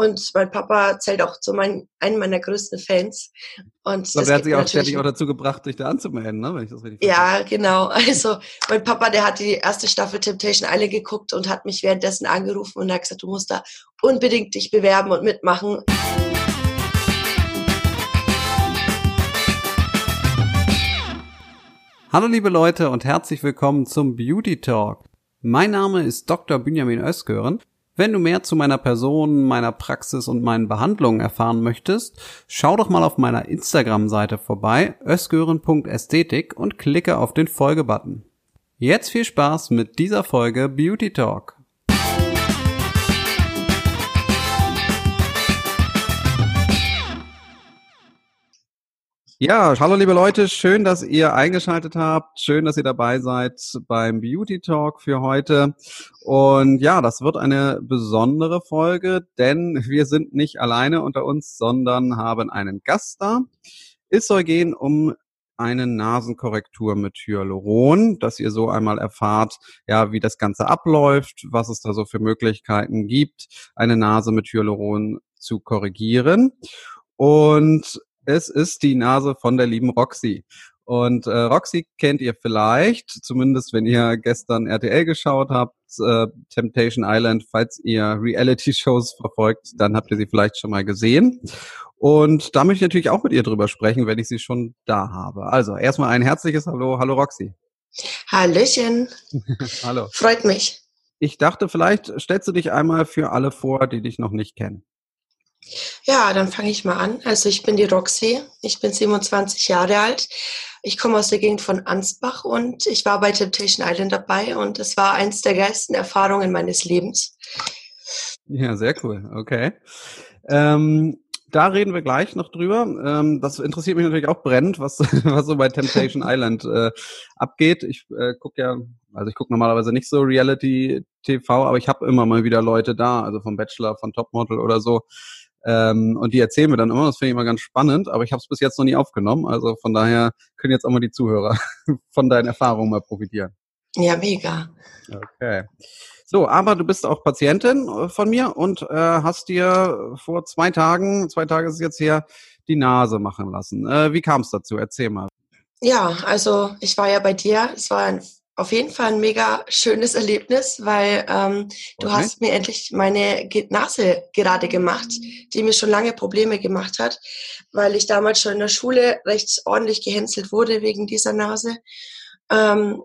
Und mein Papa zählt auch zu meinen, einem meiner größten Fans. Und Aber der hat sich auch ständig auch dazu gebracht, dich da anzumelden, ne? wenn ich das richtig Ja, verstehe. genau. Also mein Papa, der hat die erste Staffel Temptation Island geguckt und hat mich währenddessen angerufen und hat gesagt, du musst da unbedingt dich bewerben und mitmachen. Hallo liebe Leute und herzlich willkommen zum Beauty Talk. Mein Name ist Dr. Benjamin Özgören wenn du mehr zu meiner Person, meiner Praxis und meinen Behandlungen erfahren möchtest, schau doch mal auf meiner Instagram-Seite vorbei, ösgören.ästhetik und klicke auf den Folge-Button. Jetzt viel Spaß mit dieser Folge Beauty Talk. Ja, hallo liebe Leute, schön, dass ihr eingeschaltet habt, schön, dass ihr dabei seid beim Beauty Talk für heute. Und ja, das wird eine besondere Folge, denn wir sind nicht alleine unter uns, sondern haben einen Gast da. Es soll gehen um eine Nasenkorrektur mit Hyaluron, dass ihr so einmal erfahrt, ja, wie das Ganze abläuft, was es da so für Möglichkeiten gibt, eine Nase mit Hyaluron zu korrigieren. Und es ist die Nase von der lieben Roxy. Und äh, Roxy kennt ihr vielleicht, zumindest wenn ihr gestern RTL geschaut habt, äh, Temptation Island, falls ihr Reality-Shows verfolgt, dann habt ihr sie vielleicht schon mal gesehen. Und da möchte ich natürlich auch mit ihr drüber sprechen, wenn ich sie schon da habe. Also erstmal ein herzliches Hallo. Hallo Roxy. Hallöchen. Hallo. Freut mich. Ich dachte, vielleicht stellst du dich einmal für alle vor, die dich noch nicht kennen. Ja, dann fange ich mal an. Also ich bin die Roxy, ich bin 27 Jahre alt. Ich komme aus der Gegend von Ansbach und ich war bei Temptation Island dabei und es war eins der geilsten Erfahrungen meines Lebens. Ja, sehr cool. Okay. Ähm, da reden wir gleich noch drüber. Ähm, das interessiert mich natürlich auch brennend, was, was so bei Temptation Island äh, abgeht. Ich äh, gucke ja, also ich gucke normalerweise nicht so Reality TV, aber ich habe immer mal wieder Leute da, also vom Bachelor, von Topmodel oder so, ähm, und die erzählen mir dann immer, das finde ich immer ganz spannend, aber ich habe es bis jetzt noch nie aufgenommen. Also von daher können jetzt auch mal die Zuhörer von deinen Erfahrungen mal profitieren. Ja, mega. Okay. So, aber du bist auch Patientin äh, von mir und äh, hast dir vor zwei Tagen, zwei Tage ist es jetzt her, die Nase machen lassen. Äh, wie kam es dazu? Erzähl mal. Ja, also ich war ja bei dir. Es war ein auf jeden Fall ein mega schönes Erlebnis, weil ähm, du hast mir endlich meine Nase gerade gemacht, die mir schon lange Probleme gemacht hat, weil ich damals schon in der Schule recht ordentlich gehänselt wurde wegen dieser Nase. Ähm,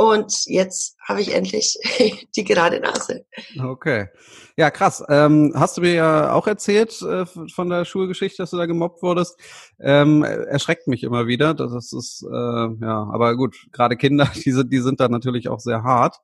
und jetzt habe ich endlich die gerade Nase. Okay. Ja, krass. Ähm, hast du mir ja auch erzählt äh, von der Schulgeschichte, dass du da gemobbt wurdest. Ähm, erschreckt mich immer wieder. Das ist, äh, ja, aber gut, gerade Kinder, die sind, die sind da natürlich auch sehr hart.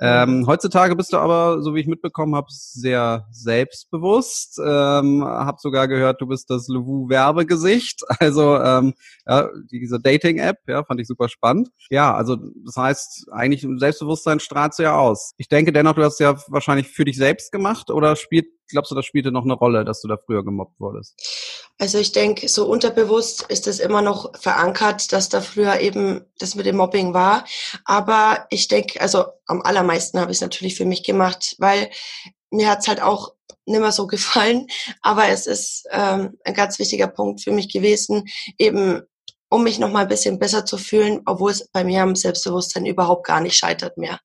Ähm, heutzutage bist du aber, so wie ich mitbekommen habe, sehr selbstbewusst. Ähm, hab sogar gehört, du bist das Levu-Werbegesicht. Also ähm, ja, diese Dating-App, ja, fand ich super spannend. Ja, also das heißt, eigentlich Selbstbewusstsein strahlst du ja aus. Ich denke dennoch, du hast ja wahrscheinlich für dich selbst gemacht oder spielt glaubst du, das spielte noch eine Rolle, dass du da früher gemobbt wurdest? Also ich denke, so unterbewusst ist es immer noch verankert, dass da früher eben das mit dem Mobbing war. Aber ich denke, also am allermeisten habe ich es natürlich für mich gemacht, weil mir hat es halt auch nicht mehr so gefallen. Aber es ist ähm, ein ganz wichtiger Punkt für mich gewesen, eben um mich noch mal ein bisschen besser zu fühlen, obwohl es bei mir am Selbstbewusstsein überhaupt gar nicht scheitert mehr.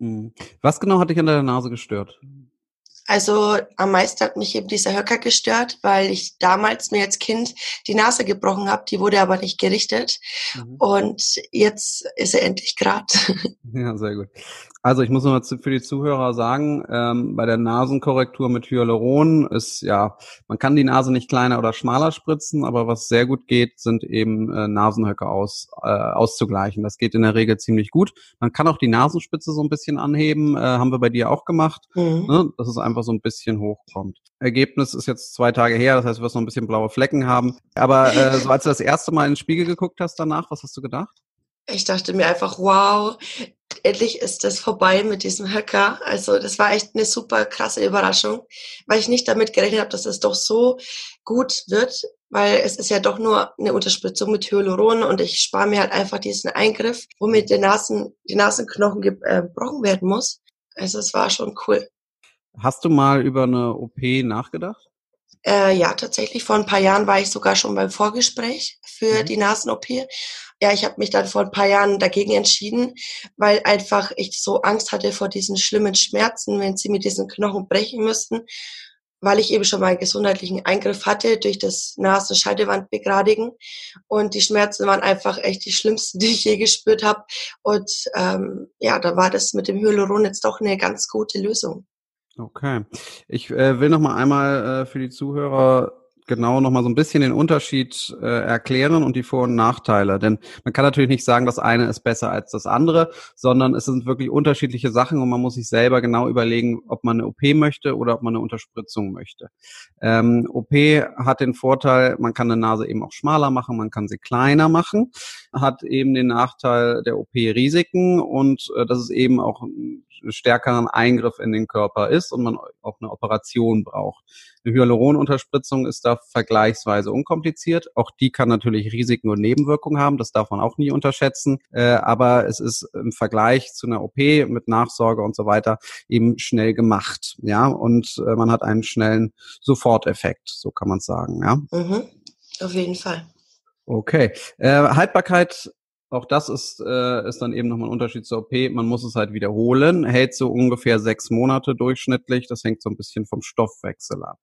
Hm. Was genau hat dich an deiner Nase gestört? Also am meisten hat mich eben dieser Höcker gestört, weil ich damals mir als Kind die Nase gebrochen habe, die wurde aber nicht gerichtet. Mhm. Und jetzt ist er endlich grad. Ja, sehr gut. Also ich muss noch mal für die Zuhörer sagen, ähm, bei der Nasenkorrektur mit Hyaluron ist ja, man kann die Nase nicht kleiner oder schmaler spritzen, aber was sehr gut geht, sind eben äh, Nasenhöcke aus, äh, auszugleichen. Das geht in der Regel ziemlich gut. Man kann auch die Nasenspitze so ein bisschen anheben, äh, haben wir bei dir auch gemacht, mhm. ne, dass es einfach so ein bisschen hochkommt. Ergebnis ist jetzt zwei Tage her, das heißt, du wirst noch ein bisschen blaue Flecken haben. Aber äh, so als du das erste Mal in den Spiegel geguckt hast danach, was hast du gedacht? Ich dachte mir einfach, wow, endlich ist das vorbei mit diesem Hacker. Also das war echt eine super krasse Überraschung, weil ich nicht damit gerechnet habe, dass es doch so gut wird, weil es ist ja doch nur eine Unterspritzung mit Hyaluron und ich spare mir halt einfach diesen Eingriff, womit der Nasen, die Nasenknochen gebrochen äh, werden muss. Also es war schon cool. Hast du mal über eine OP nachgedacht? Äh, ja, tatsächlich. Vor ein paar Jahren war ich sogar schon beim Vorgespräch für mhm. die Nasen-OP. Ja, ich habe mich dann vor ein paar Jahren dagegen entschieden, weil einfach ich so Angst hatte vor diesen schlimmen Schmerzen, wenn sie mit diesen Knochen brechen müssten, weil ich eben schon mal einen gesundheitlichen Eingriff hatte durch das Nasenscheidewandbegradigen. Und die Schmerzen waren einfach echt die schlimmsten, die ich je gespürt habe. Und ähm, ja, da war das mit dem Hyaluron jetzt doch eine ganz gute Lösung. Okay. Ich äh, will noch mal einmal äh, für die Zuhörer genau noch mal so ein bisschen den Unterschied äh, erklären und die Vor- und Nachteile. Denn man kann natürlich nicht sagen, das eine ist besser als das andere, sondern es sind wirklich unterschiedliche Sachen und man muss sich selber genau überlegen, ob man eine OP möchte oder ob man eine Unterspritzung möchte. Ähm, OP hat den Vorteil, man kann eine Nase eben auch schmaler machen, man kann sie kleiner machen, hat eben den Nachteil der OP-Risiken und äh, das ist eben auch stärkeren Eingriff in den Körper ist und man auch eine Operation braucht. Eine Hyaluronunterspritzung ist da vergleichsweise unkompliziert. Auch die kann natürlich Risiken und Nebenwirkungen haben, das darf man auch nie unterschätzen. Äh, aber es ist im Vergleich zu einer OP mit Nachsorge und so weiter eben schnell gemacht. Ja, und äh, man hat einen schnellen Soforteffekt, so kann man sagen. Ja, mhm, auf jeden Fall. Okay. Äh, Haltbarkeit auch das ist, äh, ist dann eben nochmal ein Unterschied zur OP. Man muss es halt wiederholen, hält so ungefähr sechs Monate durchschnittlich. Das hängt so ein bisschen vom Stoffwechsel ab.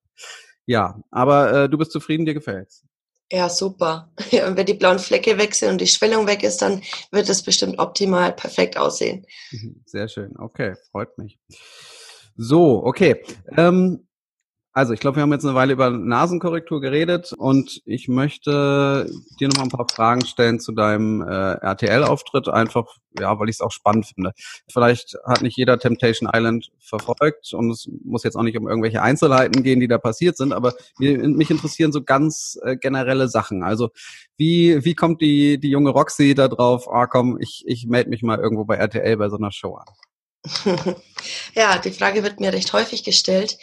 Ja, aber äh, du bist zufrieden, dir gefällt's. Ja, super. Ja, und wenn die blauen Flecke weg sind und die Schwellung weg ist, dann wird es bestimmt optimal perfekt aussehen. Mhm, sehr schön. Okay, freut mich. So, okay. Ähm, also ich glaube, wir haben jetzt eine Weile über Nasenkorrektur geredet und ich möchte dir noch mal ein paar Fragen stellen zu deinem äh, RTL-Auftritt, einfach, ja, weil ich es auch spannend finde. Vielleicht hat nicht jeder Temptation Island verfolgt und es muss jetzt auch nicht um irgendwelche Einzelheiten gehen, die da passiert sind, aber mir, mich interessieren so ganz äh, generelle Sachen. Also wie, wie kommt die, die junge Roxy da drauf, ah komm, ich, ich melde mich mal irgendwo bei RTL bei so einer Show an? ja, die Frage wird mir recht häufig gestellt.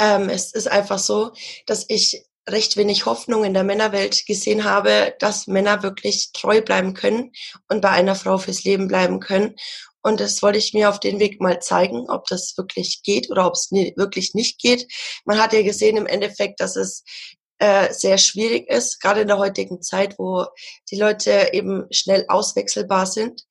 Ähm, es ist einfach so, dass ich recht wenig Hoffnung in der Männerwelt gesehen habe, dass Männer wirklich treu bleiben können und bei einer Frau fürs Leben bleiben können. Und das wollte ich mir auf den Weg mal zeigen, ob das wirklich geht oder ob es wirklich nicht geht. Man hat ja gesehen im Endeffekt, dass es äh, sehr schwierig ist, gerade in der heutigen Zeit, wo die Leute eben schnell auswechselbar sind.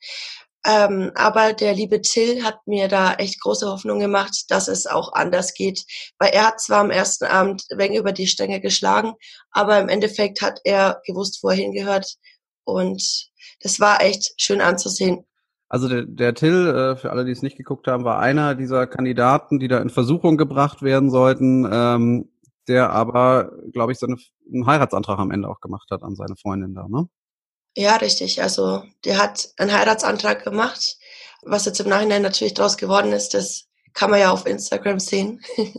Ähm, aber der liebe Till hat mir da echt große Hoffnung gemacht, dass es auch anders geht. Weil er hat zwar am ersten Abend wegen über die Stränge geschlagen, aber im Endeffekt hat er gewusst, wo er hingehört. Und das war echt schön anzusehen. Also der, der Till, äh, für alle, die es nicht geguckt haben, war einer dieser Kandidaten, die da in Versuchung gebracht werden sollten, ähm, der aber, glaube ich, seine, einen Heiratsantrag am Ende auch gemacht hat an seine Freundin da, ne? Ja, richtig. Also der hat einen Heiratsantrag gemacht. Was jetzt im Nachhinein natürlich daraus geworden ist, das kann man ja auf Instagram sehen.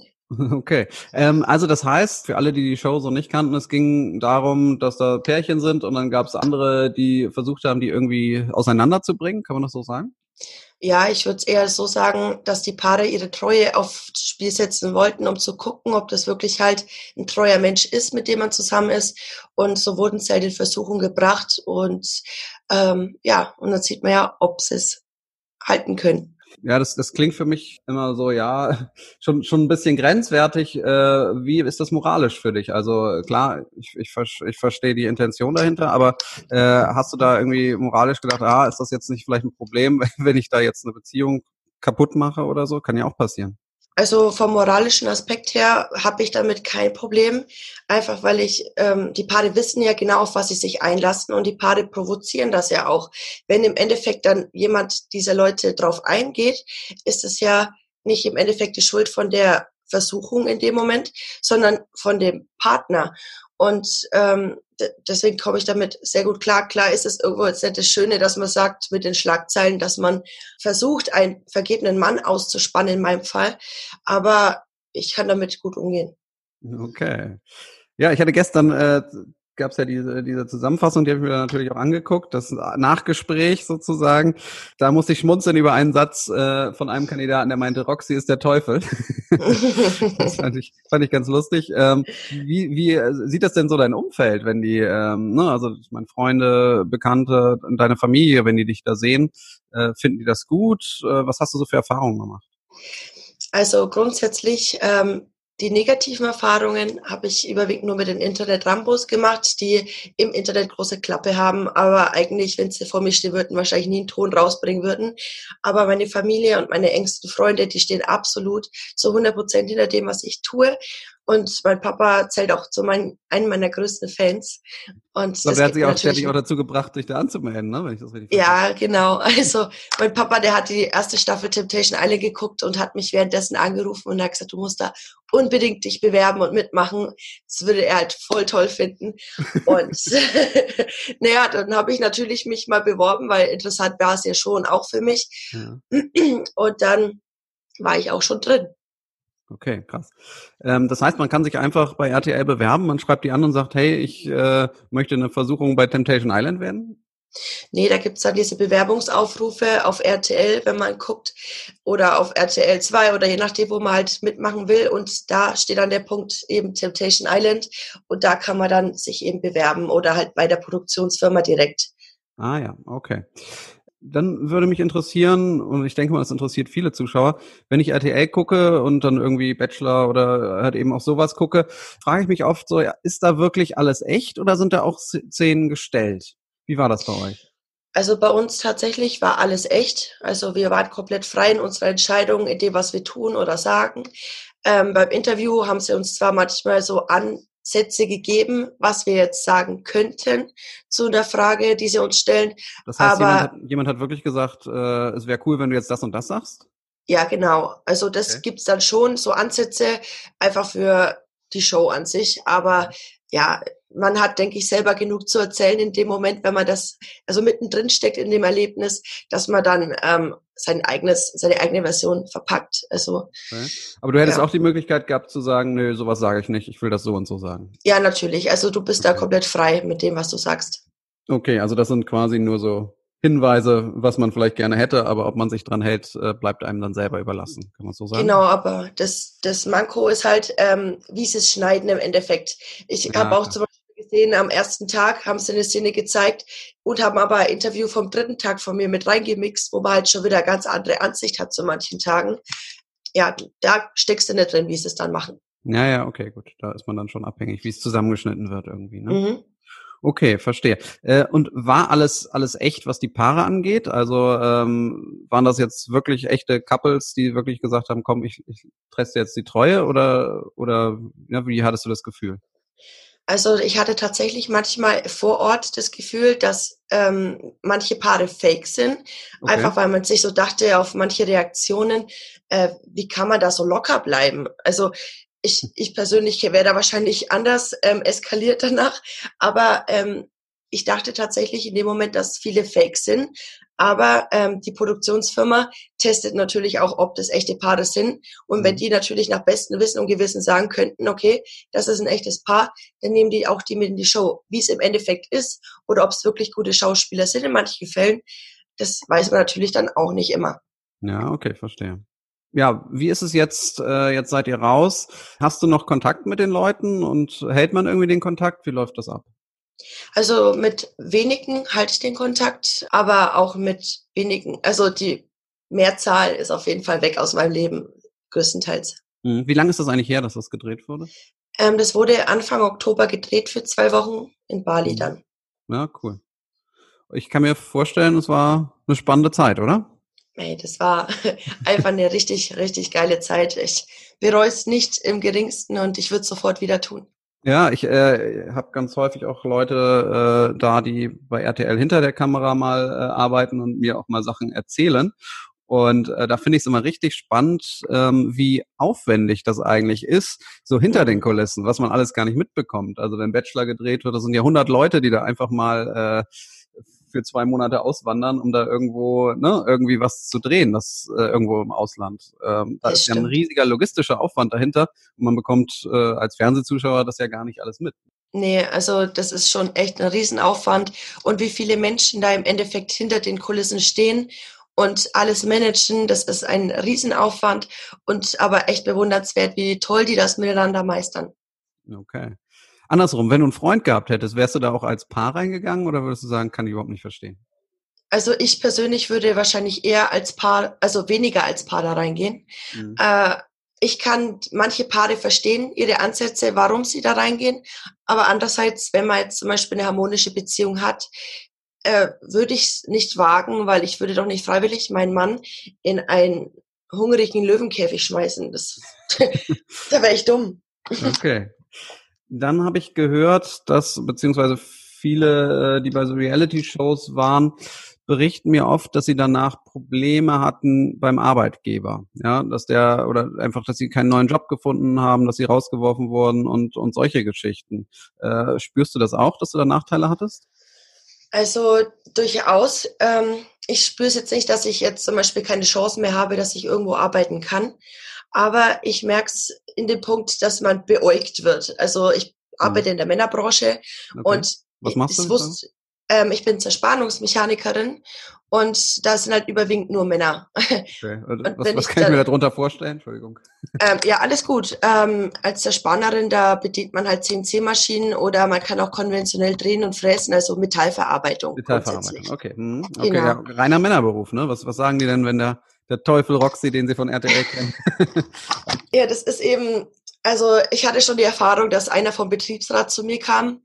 Okay, ähm, also das heißt, für alle, die die Show so nicht kannten, es ging darum, dass da Pärchen sind und dann gab es andere, die versucht haben, die irgendwie auseinanderzubringen. Kann man das so sagen? Ja, ich würde eher so sagen, dass die Paare ihre Treue aufs Spiel setzen wollten, um zu gucken, ob das wirklich halt ein treuer Mensch ist, mit dem man zusammen ist. Und so wurden sie halt in Versuchung gebracht. Und ähm, ja, und dann sieht man ja, ob sie es halten können. Ja, das, das klingt für mich immer so, ja, schon, schon ein bisschen grenzwertig. Äh, wie ist das moralisch für dich? Also klar, ich, ich, ich verstehe die Intention dahinter, aber äh, hast du da irgendwie moralisch gedacht, ah, ist das jetzt nicht vielleicht ein Problem, wenn ich da jetzt eine Beziehung kaputt mache oder so? Kann ja auch passieren. Also vom moralischen Aspekt her habe ich damit kein Problem, einfach weil ich, ähm, die Paare wissen ja genau, auf was sie sich einlassen und die Paare provozieren das ja auch. Wenn im Endeffekt dann jemand dieser Leute drauf eingeht, ist es ja nicht im Endeffekt die Schuld von der Versuchung in dem Moment, sondern von dem Partner. Und ähm, deswegen komme ich damit sehr gut klar. Klar ist es irgendwo jetzt nicht das Schöne, dass man sagt mit den Schlagzeilen, dass man versucht, einen vergebenen Mann auszuspannen in meinem Fall. Aber ich kann damit gut umgehen. Okay. Ja, ich hatte gestern äh, gab es ja diese, diese Zusammenfassung, die habe ich mir natürlich auch angeguckt, das Nachgespräch sozusagen. Da musste ich schmunzeln über einen Satz äh, von einem Kandidaten, der meinte, Roxy ist der Teufel. das fand ich, fand ich ganz lustig. Ähm, wie, wie sieht das denn so dein Umfeld, wenn die, ähm, ne, also meine Freunde, Bekannte, deine Familie, wenn die dich da sehen, äh, finden die das gut? Äh, was hast du so für Erfahrungen gemacht? Also grundsätzlich ähm, die negativen Erfahrungen habe ich überwiegend nur mit den Internet-Rambos gemacht, die im Internet große Klappe haben, aber eigentlich, wenn sie vor mir stehen würden, wahrscheinlich nie einen Ton rausbringen würden. Aber meine Familie und meine engsten Freunde, die stehen absolut zu 100 Prozent hinter dem, was ich tue. Und mein Papa zählt auch zu meinen, einem meiner größten Fans. Und so, der hat sich auch ständig auch dazu gebracht, dich da anzumelden, ne? wenn ich das richtig Ja, genau. Also mein Papa, der hat die erste Staffel Temptation Island geguckt und hat mich währenddessen angerufen und hat gesagt, du musst da unbedingt dich bewerben und mitmachen. Das würde er halt voll toll finden. Und naja, dann habe ich natürlich mich mal beworben, weil interessant war es ja schon auch für mich. Ja. Und dann war ich auch schon drin. Okay, krass. Ähm, das heißt, man kann sich einfach bei RTL bewerben, man schreibt die an und sagt, hey, ich äh, möchte eine Versuchung bei Temptation Island werden? Nee, da gibt's dann diese Bewerbungsaufrufe auf RTL, wenn man guckt, oder auf RTL 2 oder je nachdem, wo man halt mitmachen will. Und da steht dann der Punkt eben Temptation Island und da kann man dann sich eben bewerben oder halt bei der Produktionsfirma direkt. Ah ja, okay dann würde mich interessieren, und ich denke mal, es interessiert viele Zuschauer, wenn ich RTL gucke und dann irgendwie Bachelor oder halt eben auch sowas gucke, frage ich mich oft so, ja, ist da wirklich alles echt oder sind da auch Szenen gestellt? Wie war das bei euch? Also bei uns tatsächlich war alles echt. Also wir waren komplett frei in unserer Entscheidung, in dem, was wir tun oder sagen. Ähm, beim Interview haben sie uns zwar manchmal so an Sätze gegeben, was wir jetzt sagen könnten zu der Frage, die sie uns stellen. Das heißt, Aber, jemand, hat, jemand hat wirklich gesagt, äh, es wäre cool, wenn du jetzt das und das sagst? Ja, genau. Also das okay. gibt's dann schon, so Ansätze, einfach für die Show an sich. Aber ja, man hat, denke ich, selber genug zu erzählen in dem Moment, wenn man das also mittendrin steckt in dem Erlebnis, dass man dann ähm, sein eigenes, seine eigene Version verpackt. Also, okay. Aber du hättest ja. auch die Möglichkeit gehabt zu sagen, nö, sowas sage ich nicht, ich will das so und so sagen. Ja, natürlich. Also du bist okay. da komplett frei mit dem, was du sagst. Okay, also das sind quasi nur so Hinweise, was man vielleicht gerne hätte, aber ob man sich dran hält, äh, bleibt einem dann selber überlassen, kann man so sagen. Genau, aber das, das Manko ist halt, ähm, wie sie es schneiden im Endeffekt. Ich ja, habe auch zum Gesehen, am ersten Tag haben sie eine Szene gezeigt und haben aber ein Interview vom dritten Tag von mir mit reingemixt, wo man halt schon wieder ganz andere Ansicht hat zu manchen Tagen. Ja, da steckst du nicht drin, wie sie es dann machen. Ja, ja, okay, gut. Da ist man dann schon abhängig, wie es zusammengeschnitten wird irgendwie. Ne? Mhm. Okay, verstehe. Äh, und war alles alles echt, was die Paare angeht? Also ähm, waren das jetzt wirklich echte Couples, die wirklich gesagt haben, komm, ich, ich tresse jetzt die Treue oder oder ja, wie hattest du das Gefühl? Also ich hatte tatsächlich manchmal vor Ort das Gefühl, dass ähm, manche Paare fake sind, okay. einfach weil man sich so dachte auf manche Reaktionen, äh, wie kann man da so locker bleiben? Also ich, ich persönlich wäre da wahrscheinlich anders ähm, eskaliert danach, aber ähm, ich dachte tatsächlich in dem Moment, dass viele Fake sind. Aber ähm, die Produktionsfirma testet natürlich auch, ob das echte Paare sind. Und wenn mhm. die natürlich nach bestem Wissen und Gewissen sagen könnten, okay, das ist ein echtes Paar, dann nehmen die auch die mit in die Show. Wie es im Endeffekt ist oder ob es wirklich gute Schauspieler sind in manchen Fällen, das weiß man natürlich dann auch nicht immer. Ja, okay, verstehe ja, wie ist es jetzt? Äh, jetzt seid ihr raus. Hast du noch Kontakt mit den Leuten und hält man irgendwie den Kontakt? Wie läuft das ab? Also mit wenigen halte ich den Kontakt, aber auch mit wenigen. Also die Mehrzahl ist auf jeden Fall weg aus meinem Leben, größtenteils. Mhm. Wie lange ist das eigentlich her, dass das gedreht wurde? Ähm, das wurde Anfang Oktober gedreht für zwei Wochen in Bali mhm. dann. Ja, cool. Ich kann mir vorstellen, es war eine spannende Zeit, oder? Ey, das war einfach eine richtig, richtig geile Zeit. Ich bereue es nicht im geringsten und ich würde es sofort wieder tun. Ja, ich äh, habe ganz häufig auch Leute äh, da, die bei RTL hinter der Kamera mal äh, arbeiten und mir auch mal Sachen erzählen. Und äh, da finde ich es immer richtig spannend, ähm, wie aufwendig das eigentlich ist, so hinter den Kulissen, was man alles gar nicht mitbekommt. Also wenn Bachelor gedreht wird, das sind ja 100 Leute, die da einfach mal äh, für zwei Monate auswandern, um da irgendwo ne, irgendwie was zu drehen, das äh, irgendwo im Ausland. Ähm, da das ist stimmt. ja ein riesiger logistischer Aufwand dahinter und man bekommt äh, als Fernsehzuschauer das ja gar nicht alles mit. Nee, also das ist schon echt ein Riesenaufwand. Und wie viele Menschen da im Endeffekt hinter den Kulissen stehen und alles managen, das ist ein Riesenaufwand und aber echt bewundernswert, wie toll die das miteinander meistern. Okay. Andersrum, wenn du einen Freund gehabt hättest, wärst du da auch als Paar reingegangen oder würdest du sagen, kann ich überhaupt nicht verstehen? Also ich persönlich würde wahrscheinlich eher als Paar, also weniger als Paar da reingehen. Mhm. Äh, ich kann manche Paare verstehen, ihre Ansätze, warum sie da reingehen. Aber andererseits, wenn man jetzt zum Beispiel eine harmonische Beziehung hat, äh, würde ich es nicht wagen, weil ich würde doch nicht freiwillig meinen Mann in einen hungrigen Löwenkäfig schmeißen. Das, da wäre ich dumm. Okay. Dann habe ich gehört, dass beziehungsweise viele, äh, die bei so Reality-Shows waren, berichten mir oft, dass sie danach Probleme hatten beim Arbeitgeber. Ja, dass der oder einfach, dass sie keinen neuen Job gefunden haben, dass sie rausgeworfen wurden und, und solche Geschichten. Äh, spürst du das auch, dass du da Nachteile hattest? Also durchaus. Ähm, ich spüre jetzt nicht, dass ich jetzt zum Beispiel keine Chance mehr habe, dass ich irgendwo arbeiten kann. Aber ich merke es in dem Punkt, dass man beäugt wird. Also ich arbeite hm. in der Männerbranche okay. und Was machst ich, du wusste, ähm, ich bin Zerspannungsmechanikerin und da sind halt überwiegend nur Männer. Okay. Was, was kann ich mir darunter vorstellen? Entschuldigung. Ähm, ja, alles gut. Ähm, als Zerspannerin, da bedient man halt CNC-Maschinen oder man kann auch konventionell drehen und fräsen, also Metallverarbeitung. Metallverarbeitung, okay. Hm. okay genau. ja, reiner Männerberuf, ne? Was, was sagen die denn, wenn der, der Teufel Roxy, den sie von RTL kennen? ja, das ist eben, also ich hatte schon die Erfahrung, dass einer vom Betriebsrat zu mir kam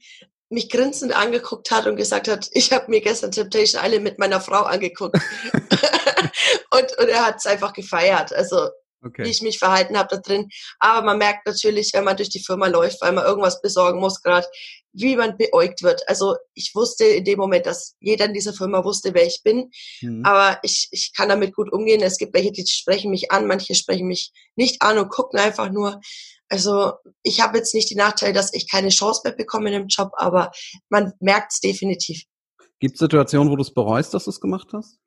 mich grinsend angeguckt hat und gesagt hat, ich habe mir gestern Temptation Island mit meiner Frau angeguckt. und, und er hat es einfach gefeiert. Also okay. wie ich mich verhalten habe da drin. Aber man merkt natürlich, wenn man durch die Firma läuft, weil man irgendwas besorgen muss gerade, wie man beäugt wird. Also ich wusste in dem Moment, dass jeder in dieser Firma wusste, wer ich bin. Mhm. Aber ich, ich kann damit gut umgehen. Es gibt welche, die sprechen mich an, manche sprechen mich nicht an und gucken einfach nur. Also ich habe jetzt nicht die Nachteile, dass ich keine Chance mehr bekomme in dem Job, aber man merkt es definitiv. Gibt es Situationen, wo du es bereust, dass du es gemacht hast?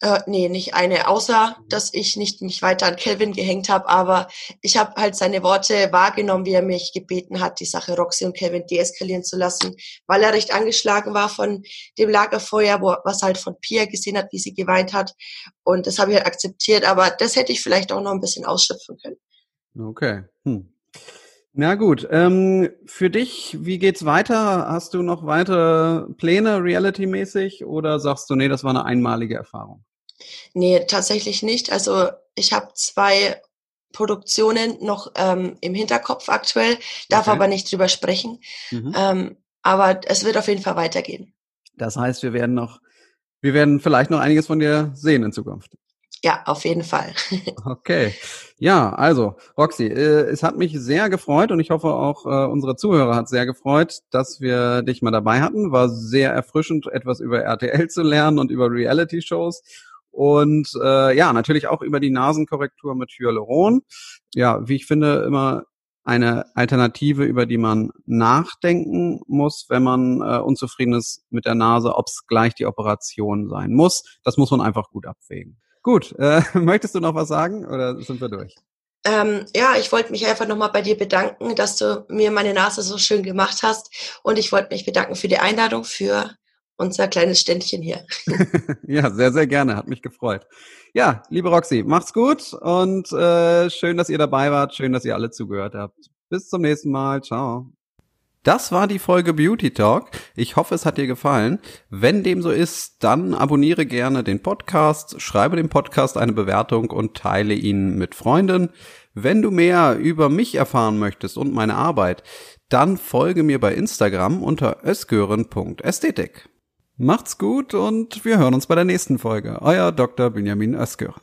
Äh, nee, nicht eine, außer dass ich nicht mich weiter an Kelvin gehängt habe, aber ich habe halt seine Worte wahrgenommen, wie er mich gebeten hat, die Sache Roxy und Kelvin deeskalieren zu lassen, weil er recht angeschlagen war von dem Lagerfeuer, wo was halt von Pia gesehen hat, wie sie geweint hat. Und das habe ich halt akzeptiert, aber das hätte ich vielleicht auch noch ein bisschen ausschöpfen können. Okay. Hm. Na gut, ähm, für dich, wie geht's weiter? Hast du noch weitere Pläne reality-mäßig oder sagst du, nee, das war eine einmalige Erfahrung? Nee, tatsächlich nicht. Also ich habe zwei Produktionen noch ähm, im Hinterkopf aktuell, darf okay. aber nicht drüber sprechen. Mhm. Ähm, aber es wird auf jeden Fall weitergehen. Das heißt, wir werden noch, wir werden vielleicht noch einiges von dir sehen in Zukunft. Ja, auf jeden Fall. okay. Ja, also, Roxy, äh, es hat mich sehr gefreut und ich hoffe auch äh, unsere Zuhörer hat sehr gefreut, dass wir dich mal dabei hatten. War sehr erfrischend, etwas über RTL zu lernen und über Reality-Shows. Und äh, ja, natürlich auch über die Nasenkorrektur mit Hyaluron. Ja, wie ich finde, immer eine Alternative, über die man nachdenken muss, wenn man äh, unzufrieden ist mit der Nase, ob es gleich die Operation sein muss. Das muss man einfach gut abwägen. Gut, äh, möchtest du noch was sagen oder sind wir durch? Ähm, ja, ich wollte mich einfach nochmal bei dir bedanken, dass du mir meine Nase so schön gemacht hast. Und ich wollte mich bedanken für die Einladung, für unser kleines Ständchen hier. ja, sehr, sehr gerne. Hat mich gefreut. Ja, liebe Roxy, macht's gut und äh, schön, dass ihr dabei wart. Schön, dass ihr alle zugehört habt. Bis zum nächsten Mal. Ciao. Das war die Folge Beauty Talk. Ich hoffe, es hat dir gefallen. Wenn dem so ist, dann abonniere gerne den Podcast, schreibe dem Podcast eine Bewertung und teile ihn mit Freunden. Wenn du mehr über mich erfahren möchtest und meine Arbeit, dann folge mir bei Instagram unter ösgören.ästhetik. Macht's gut und wir hören uns bei der nächsten Folge. Euer Dr. Benjamin Özgören.